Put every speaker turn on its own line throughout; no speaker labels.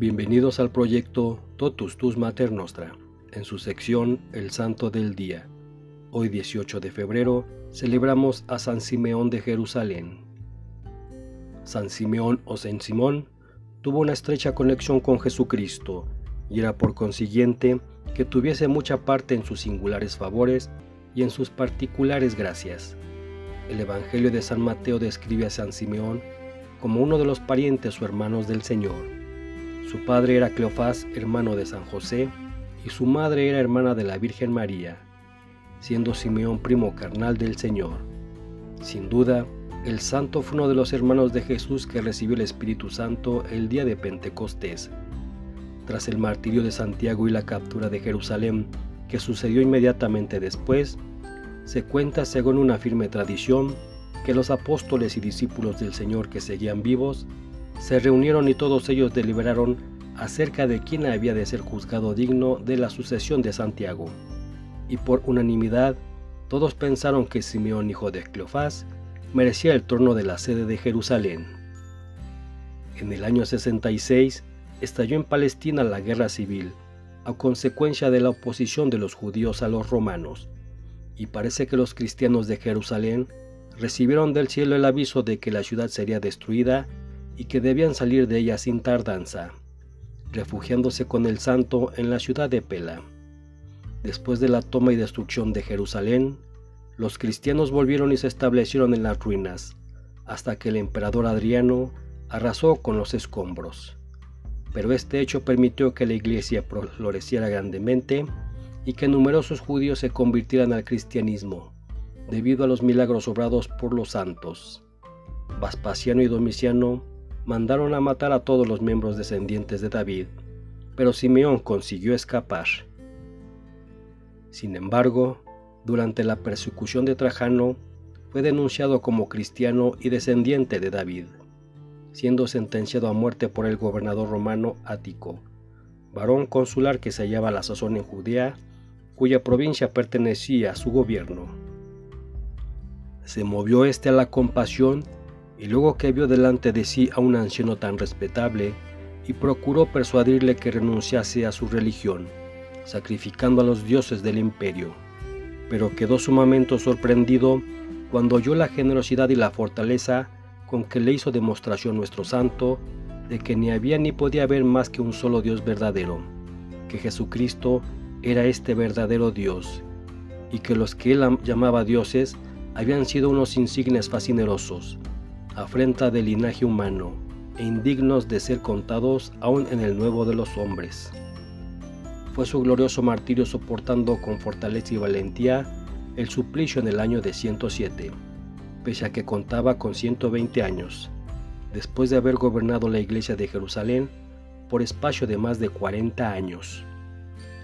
Bienvenidos al proyecto Totus Tus Mater Nostra, en su sección El Santo del Día. Hoy 18 de febrero celebramos a San Simeón de Jerusalén. San Simeón o San Simón tuvo una estrecha conexión con Jesucristo y era por consiguiente que tuviese mucha parte en sus singulares favores y en sus particulares gracias. El Evangelio de San Mateo describe a San Simeón como uno de los parientes o hermanos del Señor. Su padre era Cleofás, hermano de San José, y su madre era hermana de la Virgen María, siendo Simeón primo carnal del Señor. Sin duda, el santo fue uno de los hermanos de Jesús que recibió el Espíritu Santo el día de Pentecostés. Tras el martirio de Santiago y la captura de Jerusalén, que sucedió inmediatamente después, se cuenta según una firme tradición que los apóstoles y discípulos del Señor que seguían vivos se reunieron y todos ellos deliberaron acerca de quién había de ser juzgado digno de la sucesión de Santiago. Y por unanimidad, todos pensaron que Simeón, hijo de Cleofás, merecía el trono de la sede de Jerusalén. En el año 66 estalló en Palestina la guerra civil, a consecuencia de la oposición de los judíos a los romanos, y parece que los cristianos de Jerusalén recibieron del cielo el aviso de que la ciudad sería destruida y que debían salir de ella sin tardanza, refugiándose con el santo en la ciudad de Pela. Después de la toma y destrucción de Jerusalén, los cristianos volvieron y se establecieron en las ruinas, hasta que el emperador Adriano arrasó con los escombros. Pero este hecho permitió que la iglesia floreciera grandemente y que numerosos judíos se convirtieran al cristianismo, debido a los milagros obrados por los santos. Vespasiano y Domiciano mandaron a matar a todos los miembros descendientes de David, pero Simeón consiguió escapar. Sin embargo, durante la persecución de Trajano, fue denunciado como cristiano y descendiente de David, siendo sentenciado a muerte por el gobernador romano Ático, varón consular que se hallaba a la sazón en Judea, cuya provincia pertenecía a su gobierno. Se movió éste a la compasión y luego que vio delante de sí a un anciano tan respetable, y procuró persuadirle que renunciase a su religión, sacrificando a los dioses del imperio. Pero quedó sumamente sorprendido cuando oyó la generosidad y la fortaleza con que le hizo demostración nuestro santo de que ni había ni podía haber más que un solo Dios verdadero, que Jesucristo era este verdadero Dios, y que los que él llamaba dioses habían sido unos insignes fascinerosos, afrenta del linaje humano, e indignos de ser contados aún en el nuevo de los hombres. Fue su glorioso martirio soportando con fortaleza y valentía el suplicio en el año de 107, pese a que contaba con 120 años, después de haber gobernado la iglesia de Jerusalén por espacio de más de 40 años.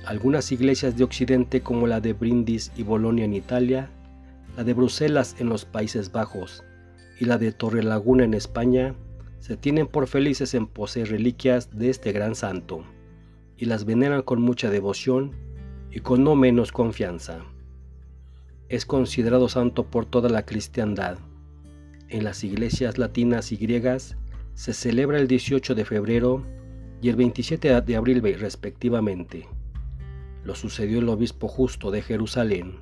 Algunas iglesias de Occidente como la de Brindis y Bolonia en Italia la de Bruselas en los Países Bajos y la de Torrelaguna en España se tienen por felices en poseer reliquias de este gran santo y las veneran con mucha devoción y con no menos confianza. Es considerado santo por toda la cristiandad. En las iglesias latinas y griegas se celebra el 18 de febrero y el 27 de abril respectivamente. Lo sucedió el obispo justo de Jerusalén.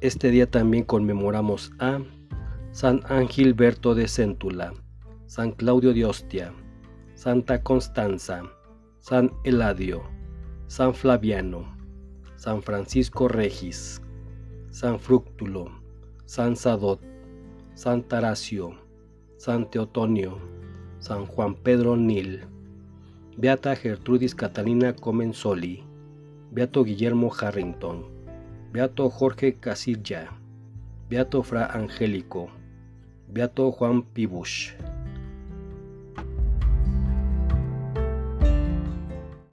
Este día también conmemoramos a San Angilberto de Céntula, San Claudio de Ostia, Santa Constanza, San Eladio, San Flaviano, San Francisco Regis, San Fructulo, San Sadot, San Taracio, San Teotonio, San Juan Pedro Nil, Beata Gertrudis Catalina Comensoli, Beato Guillermo Harrington, Beato Jorge Casilla, Beato Fra Angélico, Beato Juan Pibush.